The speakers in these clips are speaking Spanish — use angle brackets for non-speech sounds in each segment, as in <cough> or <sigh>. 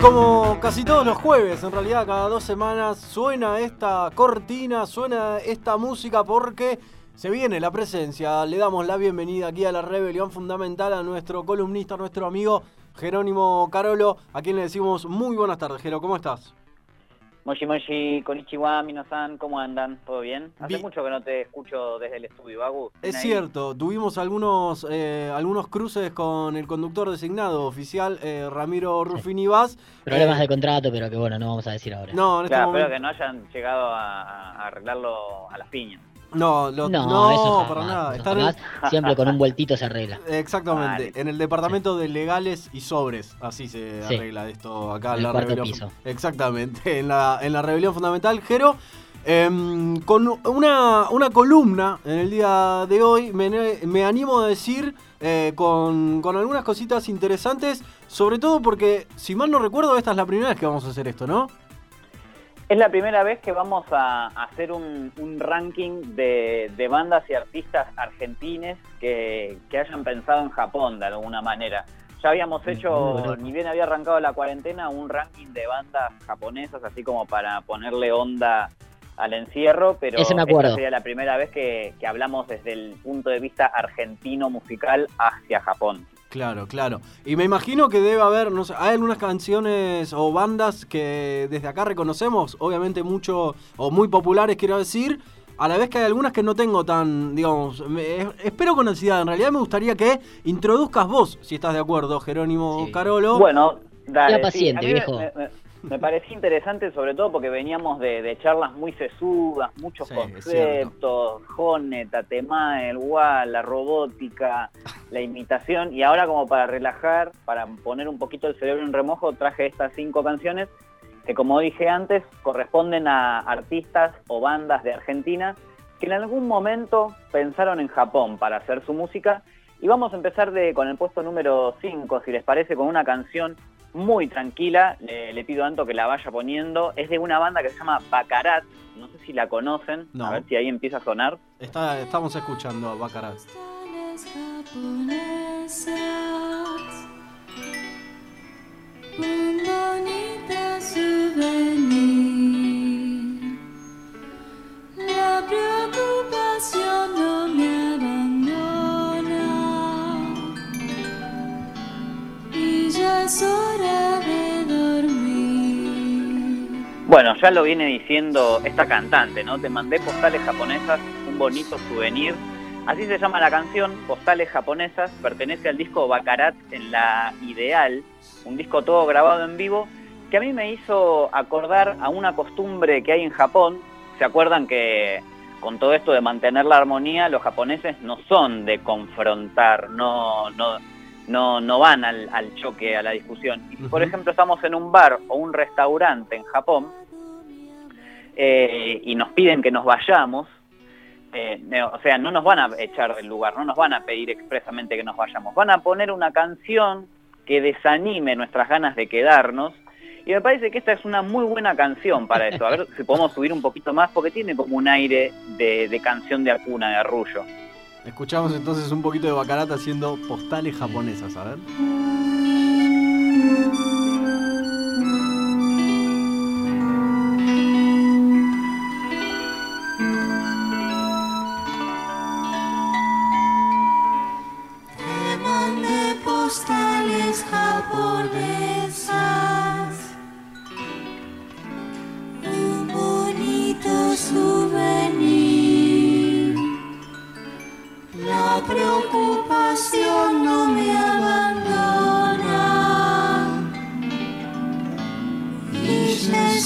como casi todos los jueves, en realidad cada dos semanas suena esta cortina, suena esta música porque se viene la presencia. Le damos la bienvenida aquí a la Rebelión Fundamental a nuestro columnista, nuestro amigo Jerónimo Carolo, a quien le decimos muy buenas tardes. Jero, ¿cómo estás? Moshi Moshi, Konichiwa, Minosan, ¿cómo andan? ¿Todo bien? Hace Bien. mucho que no te escucho desde el estudio, Agus. Es Ahí. cierto, tuvimos algunos, eh, algunos cruces con el conductor designado oficial, eh, Ramiro Rufini Vaz. <laughs> Problemas Eh, de contrato, pero que bueno, no vamos a decir ahora. No, en este Claro, momento. espero que no hayan llegado a, a arreglarlo a las piñas. No, lo- no, no, eso jamás, para nada. eso en jamás. Siempre con un vueltito se arregla. <laughs> Exactamente, Vale. en el departamento de legales y sobres, así se Sí. arregla esto acá en la cuarto rebelión. piso. Exactamente, en la, en la rebelión fundamental. Jero, em, con una, una columna en el día de hoy, me, me animo a decir eh, con, con algunas cositas interesantes, sobre todo porque, si mal no recuerdo, esta es la primera vez que vamos a hacer esto, ¿no? Es la primera vez que vamos a hacer un, un ranking de, de bandas y artistas argentines que, que hayan pensado en Japón de alguna manera. Ya habíamos hecho, ni bien había arrancado la cuarentena, un ranking de bandas japonesas, así como para ponerle onda al encierro, pero me esta sería la primera vez que, que hablamos desde el punto de vista argentino musical hacia Japón. Claro, claro. Y me imagino que debe haber, no sé, hay algunas canciones o bandas que desde acá reconocemos, obviamente mucho, o muy populares quiero decir, a la vez que hay algunas que no tengo tan, digamos, me- es- espero con ansiedad. En realidad me gustaría que introduzcas vos, si estás de acuerdo, Jerónimo Sí. Carolo. Bueno, dale. Sea paciente, viejo. Me, me- me parecía interesante, sobre todo porque veníamos de, de charlas muy sesudas, muchos Sí, conceptos, Jone, Tatemae, el WAL, la robótica, la imitación, y ahora como para relajar, para poner un poquito el cerebro en remojo, traje estas cinco canciones que como dije antes, corresponden a artistas o bandas de Argentina que en algún momento pensaron en Japón para hacer su música. Y vamos a empezar de, con el puesto número 5, si les parece, con una canción muy tranquila. Le, le pido a Anto que la vaya poniendo. Es de una banda que se llama Bacarat. No sé si la conocen. No. A ver si ahí empieza a sonar. Está, estamos escuchando a Baccarat. Bueno, ya lo viene diciendo esta cantante, ¿no? Te mandé postales japonesas, un bonito souvenir. Así se llama la canción, Postales japonesas, pertenece al disco Bacarat en la Ideal, un disco todo grabado en vivo, que a mí me hizo acordar a una costumbre que hay en Japón. ¿Se acuerdan que con todo esto de mantener la armonía, los japoneses no son de confrontar, no, no, no, no van al, al choque, a la discusión? Y si, por ejemplo, estamos en un bar o un restaurante en Japón, eh, y nos piden que nos vayamos, eh, o sea, no nos van a echar del lugar, no nos van a pedir expresamente que nos vayamos, van a poner una canción que desanime nuestras ganas de quedarnos. Y me parece que esta es una muy buena canción para eso. A ver si podemos subir un poquito más, porque tiene como un aire de, canción de acuna, de arrullo. Escuchamos entonces un poquito de Baccarat haciendo postales japonesas, a ver.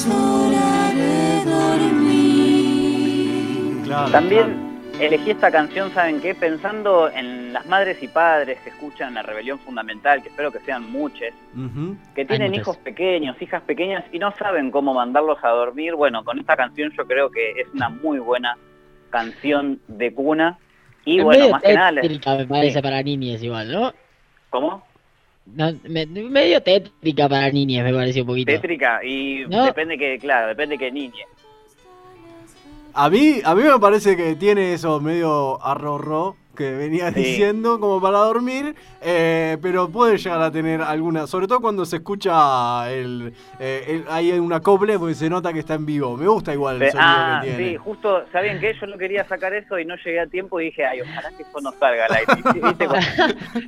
Es hora de dormir. Claro. También elegí esta canción, ¿saben qué? Pensando en las madres y padres que escuchan la rebelión fundamental, que espero que sean muchos, claro. Ujú. que tienen hijos pequeños, hijas pequeñas y no saben cómo mandarlos a dormir. Bueno, con esta canción yo creo que es una muy buena canción de cuna. Y bueno, más que nada, me parece, Sí. para niñas igual, ¿no? ¿cómo? No, me- medio tétrica para niñas, me parece un poquito. Tétrica y No. depende que, claro, depende que niñe. A mí, a mí me parece que tiene eso medio arrorró, que venía Sí. diciendo como para dormir, eh, pero puede llegar a tener alguna, sobre todo cuando se escucha el, eh, el- hay un acople porque se nota que está en vivo. Me gusta igual el sonido ah, que tiene. sí, justo, ¿saben qué? Yo no quería sacar eso y no llegué a tiempo y dije, ay, ojalá que eso no salga al aire. <laughs> ¿Viste?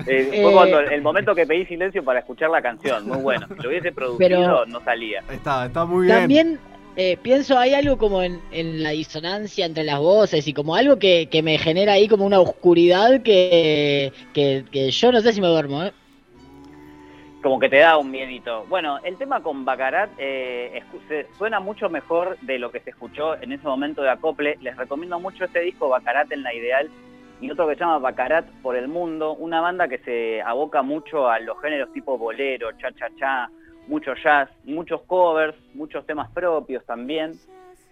Eh, <laughs> fue Eh. cuando el momento que pedí silencio para escuchar la canción, muy bueno. Si lo hubiese producido, Pero- no salía. Está, está muy bien. También eh, pienso, hay algo como en, la disonancia entre las voces y como algo que, que me genera ahí como una oscuridad que, que, que yo no sé si me duermo, ¿eh? Como que te da un miedito. Bueno, el tema con Bacarat eh, suena mucho mejor de lo que se escuchó en ese momento de acople. Les recomiendo mucho este disco, Bacarat en la Ideal, y otro que se llama Bacarat por el Mundo, una banda que se aboca mucho a los géneros tipo bolero, cha-cha-cha, mucho jazz, muchos covers, muchos temas propios también.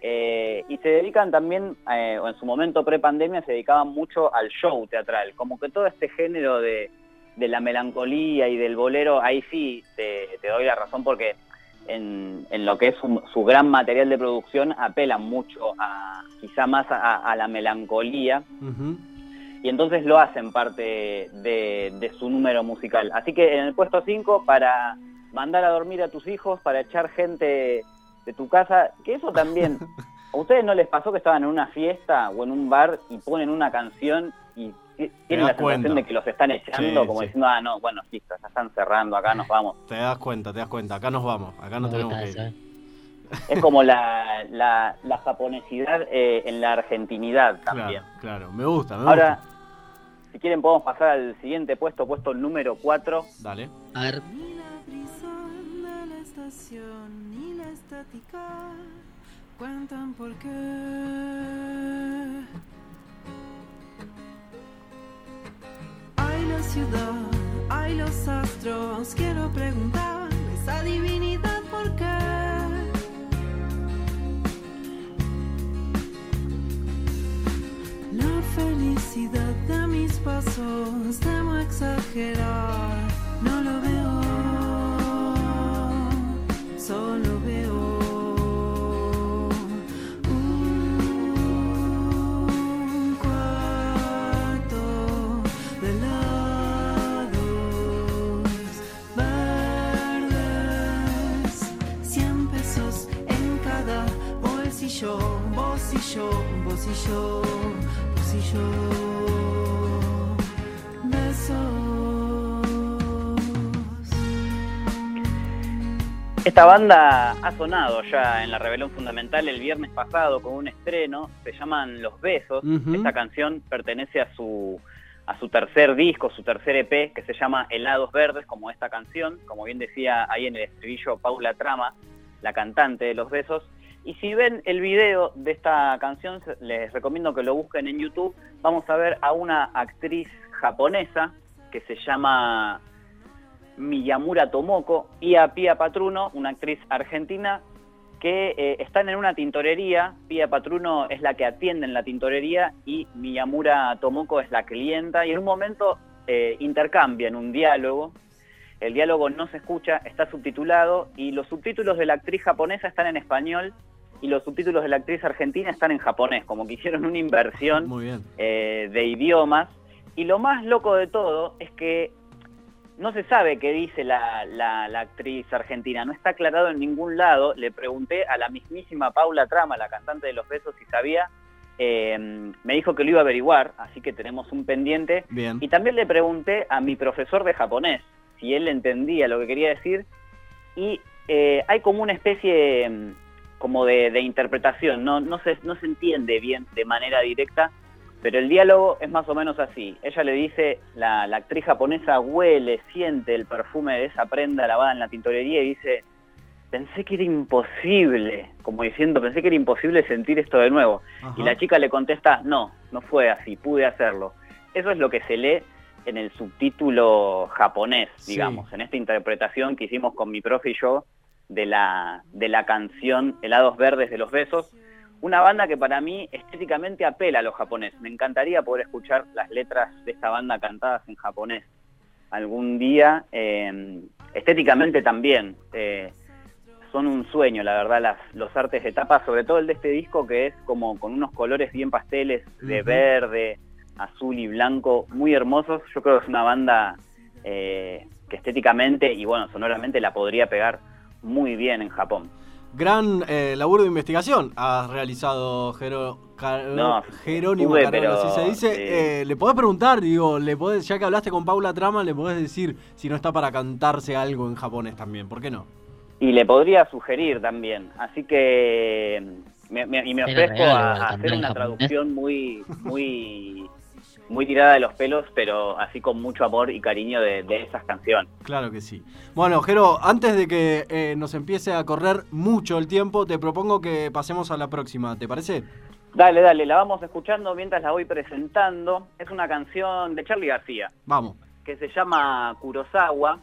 Eh, y se dedican también, eh, o en su momento pre-pandemia, se dedicaban mucho al show teatral. Como que todo este género de, de la melancolía y del bolero, ahí sí te, te doy la razón porque en, en lo que es su, su gran material de producción apelan mucho a quizá más a, a la melancolía y entonces lo hacen parte de, de su número musical. Así que en el puesto 5 para mandar a dormir a tus hijos, para echar gente de tu casa, que eso también, <laughs> ¿a ustedes no les pasó que estaban en una fiesta o en un bar y ponen una canción y ti- tienen la sensación cuenta. de que los están echando, Sí, como sí. diciendo, ah, no, bueno, listo, ya están cerrando, acá nos vamos. Te das cuenta, te das cuenta. Acá nos vamos, acá no Me tenemos que ir. ¿eh? Es como la, la, la japonesidad eh, en la argentinidad también. Claro, claro. Me gusta, me Ahora, gusta. si quieren podemos pasar al siguiente puesto, puesto número 4. Dale. A ver, estación ni la estática cuentan por qué. Hay la ciudad, hay los astros. Quiero preguntar esa divinidad por qué. La felicidad de mis pasos temo exagerar. Solo veo un cuarto de lados verdes, cien pesos en cada bolsillo, vos y yo. Esta banda ha sonado ya en la Rebelión Fundamental el viernes pasado con un estreno, se llaman Los Besos. Esta canción pertenece a su, a su tercer disco, su tercer EP, que se llama Helados Verdes, como esta canción, como bien decía ahí en el estribillo Paula Trama, la cantante de Los Besos. Y si ven el video de esta canción, les recomiendo que lo busquen en YouTube. Vamos a ver a una actriz japonesa que se llama Miyamura Tomoko y a Pia Patruno, una actriz argentina que eh, están en una tintorería. Pia Patruno es la que atiende en la tintorería y Miyamura Tomoko es la clienta. Y en un momento eh, intercambian un diálogo. El diálogo no se escucha, está subtitulado y los subtítulos de la actriz japonesa están en español y los subtítulos de la actriz argentina están en japonés, como que hicieron una inversión Muy bien. eh, de idiomas. Y lo más loco de todo es que no se sabe qué dice la, la- la actriz argentina, no está aclarado en ningún lado. Le pregunté a la mismísima Paula Trama, la cantante de Los Besos, si sabía. Eh, me dijo que lo iba a averiguar, así que tenemos un pendiente. Bien. Y también le pregunté a mi profesor de japonés si él entendía lo que quería decir. Y eh, hay como una especie mm, como de, de interpretación, no, no, se, no se entiende bien de manera directa, pero el diálogo es más o menos así. Ella le dice, la, la actriz japonesa huele, siente el perfume de esa prenda lavada en la tintorería y dice, pensé que era imposible, como diciendo, pensé que era imposible sentir esto de nuevo. Ajá. Y la chica le contesta, no, no fue así, pude hacerlo. Eso es lo que se lee en el subtítulo japonés, Sí. digamos, en esta interpretación que hicimos con mi profe y yo de la, de la canción Helados Verdes de los Besos. Una banda que para mí estéticamente apela a los japoneses. Me encantaría poder escuchar las letras de esta banda cantadas en japonés algún día. eh, estéticamente también. eh, son un sueño, la verdad, las, los artes de tapa, sobre todo el de este disco que es como con unos colores bien pasteles, de verde, azul y blanco muy hermosos. Yo creo que es una banda eh, que estéticamente y bueno, sonoramente la podría pegar muy bien en Japón. Gran eh, laburo de investigación has realizado, Jero, Car- No, Jerónimo tuve, Carola, pero, así se dice. eh, Eh, le podés preguntar, digo, le podés, ya que hablaste con Paula Trama, le podés decir si no está para cantarse algo en japonés también, ¿por qué no? Y le podría sugerir también. Así que me, me- y me ofrezco a, hacer una japonés. traducción muy, muy, <laughs> muy tirada de los pelos, pero así con mucho amor y cariño de, de esas canciones. Claro que sí. Bueno, Jero, antes de que eh, nos empiece a correr mucho el tiempo, te propongo que pasemos a la próxima, ¿te parece? Dale, dale, la vamos escuchando mientras la voy presentando. Es una canción de Charlie García. Vamos. que se llama Kurosawa,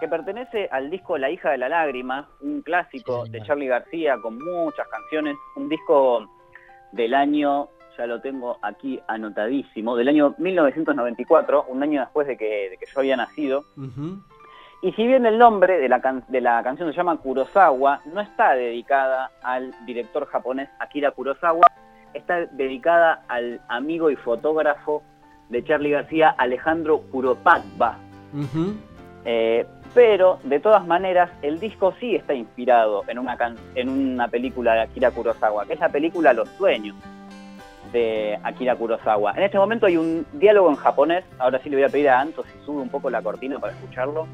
que pertenece al disco La hija de la lágrima, un clásico Sí, de. Charlie García con muchas canciones, un disco del año, ya lo tengo aquí anotadísimo, del año 1994, un año después de que, de que yo había nacido. Y si bien el nombre de la, can- de la canción se llama Kurosawa, no está dedicada al director japonés Akira Kurosawa, está dedicada al amigo y fotógrafo de Charlie García, Alejandro Kuropatba. Eh, pero, de todas maneras, el disco sí está inspirado en una, can- en una película de Akira Kurosawa, que es la película Los Sueños de Akira Kurosawa. En este momento hay un diálogo en japonés, ahora sí le voy a pedir a Anto si sube un poco la cortina para escucharlo.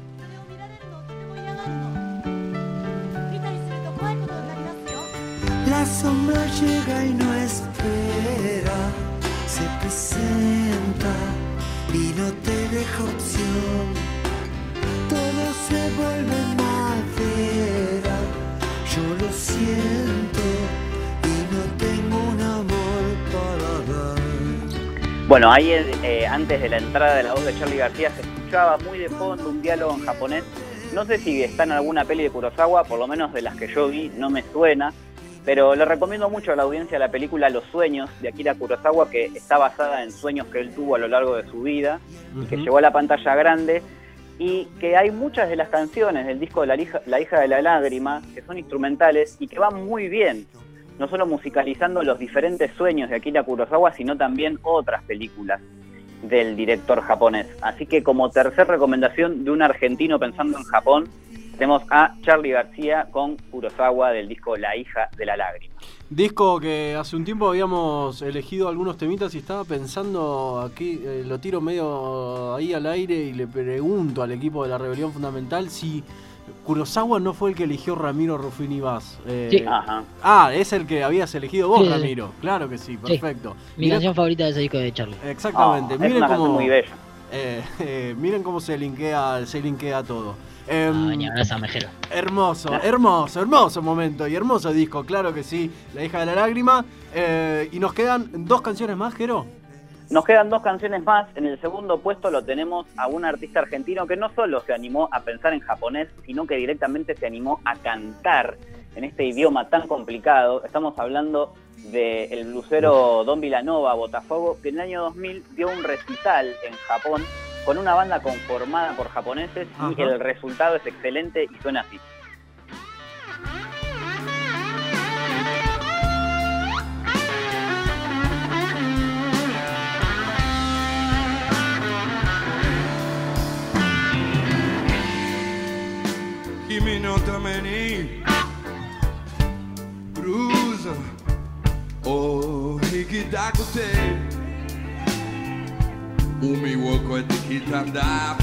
La sombra llega y no espera, se presenta y no te deja opción. Todo se vuelve Bueno, ahí eh, antes de la entrada de la voz de Charlie García se escuchaba muy de fondo un diálogo en japonés. No sé si está en alguna peli de Kurosawa, por lo menos de las que yo vi, no me suena. Pero le recomiendo mucho a la audiencia la película Los Sueños de Akira Kurosawa, que está basada en sueños que él tuvo a lo largo de su vida, y que Ujú. llegó a la pantalla grande, y que hay muchas de las canciones del disco de la hija, la hija de la lágrima que son instrumentales y que van muy bien, no solo musicalizando los diferentes sueños de Akira Kurosawa, sino también otras películas del director japonés. Así que como tercer recomendación de un argentino pensando en Japón, tenemos a Charlie García con Kurosawa del disco La hija de la lágrima. Disco que hace un tiempo habíamos elegido algunos temitas y estaba pensando aquí, eh, lo tiro medio ahí al aire y le pregunto al equipo de la Rebelión Fundamental si Kurosawa no fue el que eligió Ramiro Rufini Vaz. Eh, Sí. Ajá. Ah, es el que habías elegido vos, Sí, sí, sí. Ramiro. Claro que sí, Sí. perfecto. Mi Mirá- canción favorita de ese disco de Charlie. Exactamente. Ah, es miren una cómo muy bella. eh, <laughs> eh, miren cómo se linkea, se linkea todo. Em, Ah. Hermoso, hermoso, hermoso momento y hermoso disco, claro que sí. La hija de la lágrima. Eh, y nos quedan dos canciones más, Jero. Nos quedan dos canciones más. En el segundo puesto lo tenemos a un artista argentino que no solo se animó a pensar en japonés, sino que directamente se animó a cantar en este idioma tan complicado. Estamos hablando del blusero Don Villanova, Botafogo, que en el año 2000 dio un recital en Japón con una banda conformada por japoneses Ajá. y el resultado es excelente y suena así. non domeni bruza horregi dagute umi woko etikita da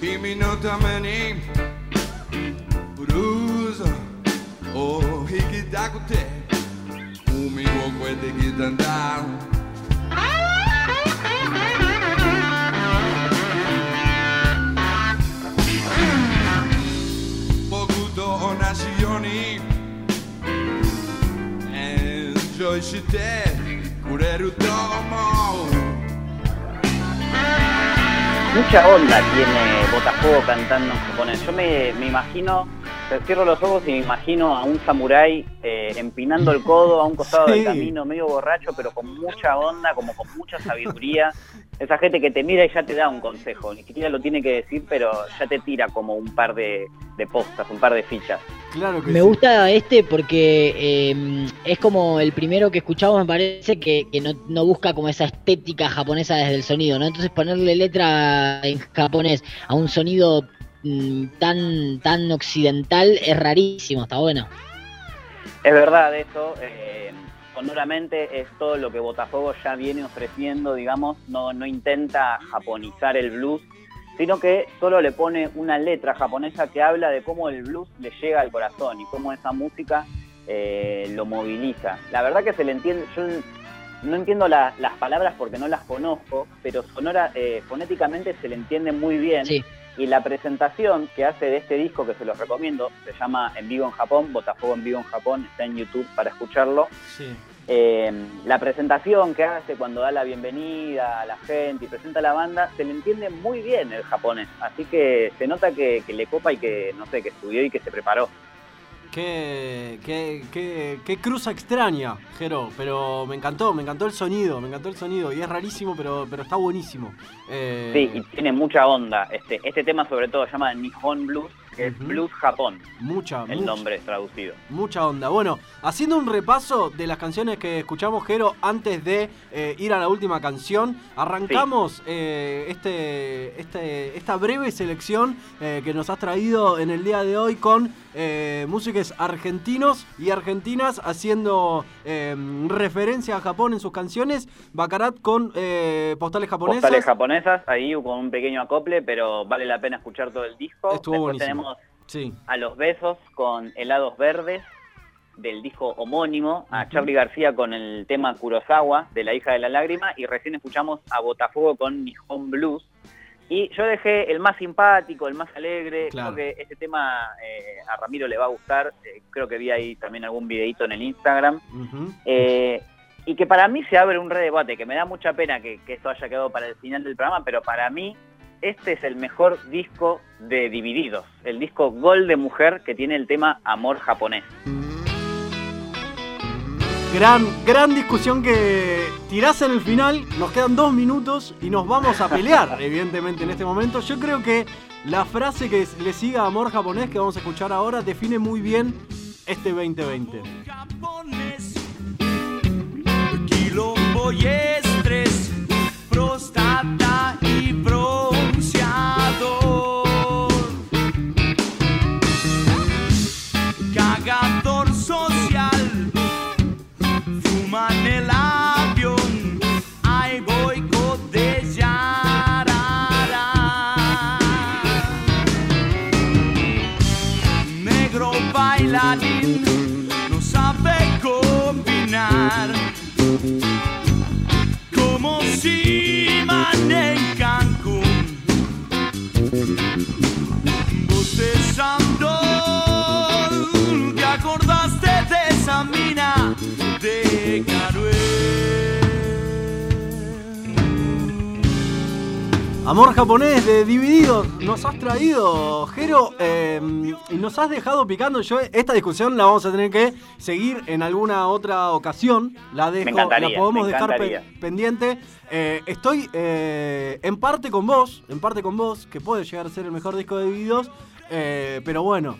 Imi non domeni bruza horregi dagute umi woko etikita da Mucha onda tiene Botafogo cantando en japonés. Yo me, me imagino, cierro los ojos y me imagino a un samurái eh, empinando el codo a un costado del camino, medio borracho, pero con mucha onda, como con mucha sabiduría, esa gente que te mira y ya te da un consejo, ni siquiera lo tiene que decir, pero ya te tira como un par de, de postas, un par de fichas. Claro que Me sí. gusta este porque eh, es como el primero que escuchamos, me parece, que, que no, no busca como esa estética japonesa desde el sonido, ¿no? Entonces ponerle letra en japonés a un sonido mm, tan, tan occidental es rarísimo, está bueno. Es verdad eso, eh, sonoramente es todo lo que Botafogo ya viene ofreciendo, digamos, no, no intenta japonizar el blues, sino que solo le pone una letra japonesa que habla de cómo el blues le llega al corazón y cómo esa música eh, lo moviliza. La verdad que se le entiende, yo no entiendo la- las palabras porque no las conozco, pero sonora, eh, fonéticamente se le entiende muy bien. Sí. Y la presentación que hace de este disco, que se los recomiendo, se llama En Vivo en Japón, Botafogo en Vivo en Japón, está en YouTube para escucharlo. Sí. Eh, la presentación que hace cuando da la bienvenida a la gente y presenta a la banda, se le entiende muy bien el japonés. Así que se nota que, que le copa y que, no sé, que estudió y que se preparó. Qué, qué, qué, qué cruza extraña, Jero, pero me encantó, me encantó el sonido, me encantó el sonido y es rarísimo, pero, pero está buenísimo. Eh, Sí, y tiene mucha onda. Este, este tema sobre todo se llama Nihon Blues, que es. Blues Japón, mucha, el mucha, nombre traducido. mucha onda. Bueno, haciendo un repaso de las canciones que escuchamos, Jero, antes de eh, ir a la última canción, arrancamos eh, este, este, esta breve selección que nos has traído en el día de hoy con eh, músicos argentinos y argentinas haciendo eh, referencia a Japón en sus canciones. Bacarat con eh, postales japonesas. Postales japonesas, ahí con un pequeño acople, pero vale la pena escuchar todo el disco. Estuvo Después buenísimo. tenemos Sí. a Los Besos con Helados Verdes del disco homónimo, a. Charlie García con el tema Kurosawa de La hija de la lágrima y recién escuchamos a Botafogo con Nihon Blues. Y yo dejé el más simpático, el más alegre, Claro. creo que este tema eh, a Ramiro le va a gustar, eh, creo que vi ahí también algún videito en el Instagram. Eh, y que para mí se abre un redebate, que me da mucha pena que, que esto haya quedado para el final del programa, pero para mí este es el mejor disco de Divididos, el disco Gol de Mujer que tiene el tema Amor japonés. Gran, gran discusión que tirás en el final. Nos quedan dos minutos y nos vamos a pelear, <laughs> evidentemente, en este momento. Yo creo que la frase que le siga a Amor Japonés, que vamos a escuchar ahora, define muy bien este 2020. japonés. Quilombo y estrés, próstata y bronceador. Amor Japonés de Divididos, nos has traído, Jero, eh, y nos has dejado picando. Yo esta discusión la vamos a tener que seguir en alguna otra ocasión. La dejo, la podemos dejar pe- pendiente. Eh, estoy eh, en parte con vos, en parte con vos, que puede llegar a ser el mejor disco de Divididos, eh, pero bueno.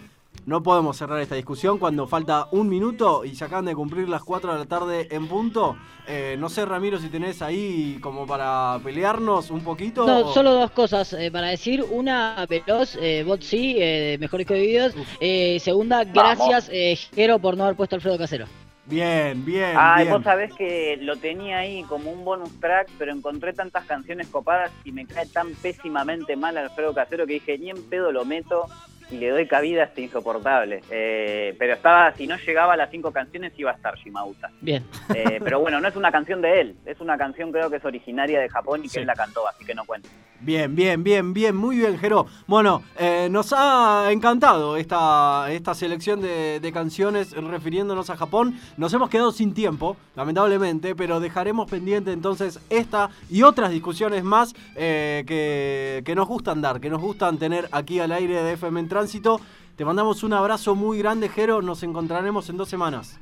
No podemos cerrar esta discusión cuando falta un minuto y se acaban de cumplir las 4 de la tarde en punto. Eh, no sé, Ramiro, si tenés ahí como para pelearnos un poquito. No, o- solo dos cosas eh, para decir. Una, veloz, eh, bot sí, eh, mejor disco de videos. Uf. Eh, segunda, gracias, eh, Jero, por no haber puesto Alfredo Casero. Bien, bien. Ay, bien. vos sabés que lo tenía ahí como un bonus track, pero encontré tantas canciones copadas y me cae tan pésimamente mal Alfredo Casero que dije, ni en pedo lo meto y le doy cabida a este insoportable. Eh, pero estaba, si no llegaba a las cinco canciones iba a estar Shimauta. Bien. Eh, pero bueno, no es una canción de él, es una canción creo que es originaria de Japón y que él la cantó, así que no cuenta. Bien, bien, bien, bien, muy bien, Jero. Bueno, eh, nos ha encantado esta, esta selección de, de canciones refiriéndonos a Japón. Nos hemos quedado sin tiempo, lamentablemente, pero dejaremos pendiente entonces esta y otras discusiones más eh, que, que nos gustan dar, que nos gustan tener aquí al aire de FM en Tránsito. Te mandamos un abrazo muy grande, Jero. Nos encontraremos en dos semanas.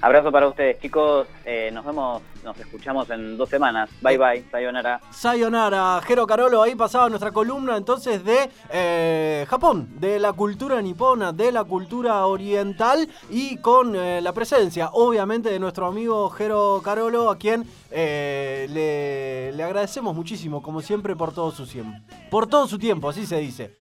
Abrazo para ustedes, chicos. Eh, nos vemos, nos escuchamos en dos semanas. Bye bye, sayonara. Sayonara, Jero Carolo, ahí pasaba nuestra columna entonces de eh, Japón, de la cultura nipona, de la cultura oriental y con eh, la presencia, obviamente, de nuestro amigo Jero Carolo, a quien le, le agradecemos muchísimo, como siempre, por todo su tiempo. Por todo su tiempo, así se dice.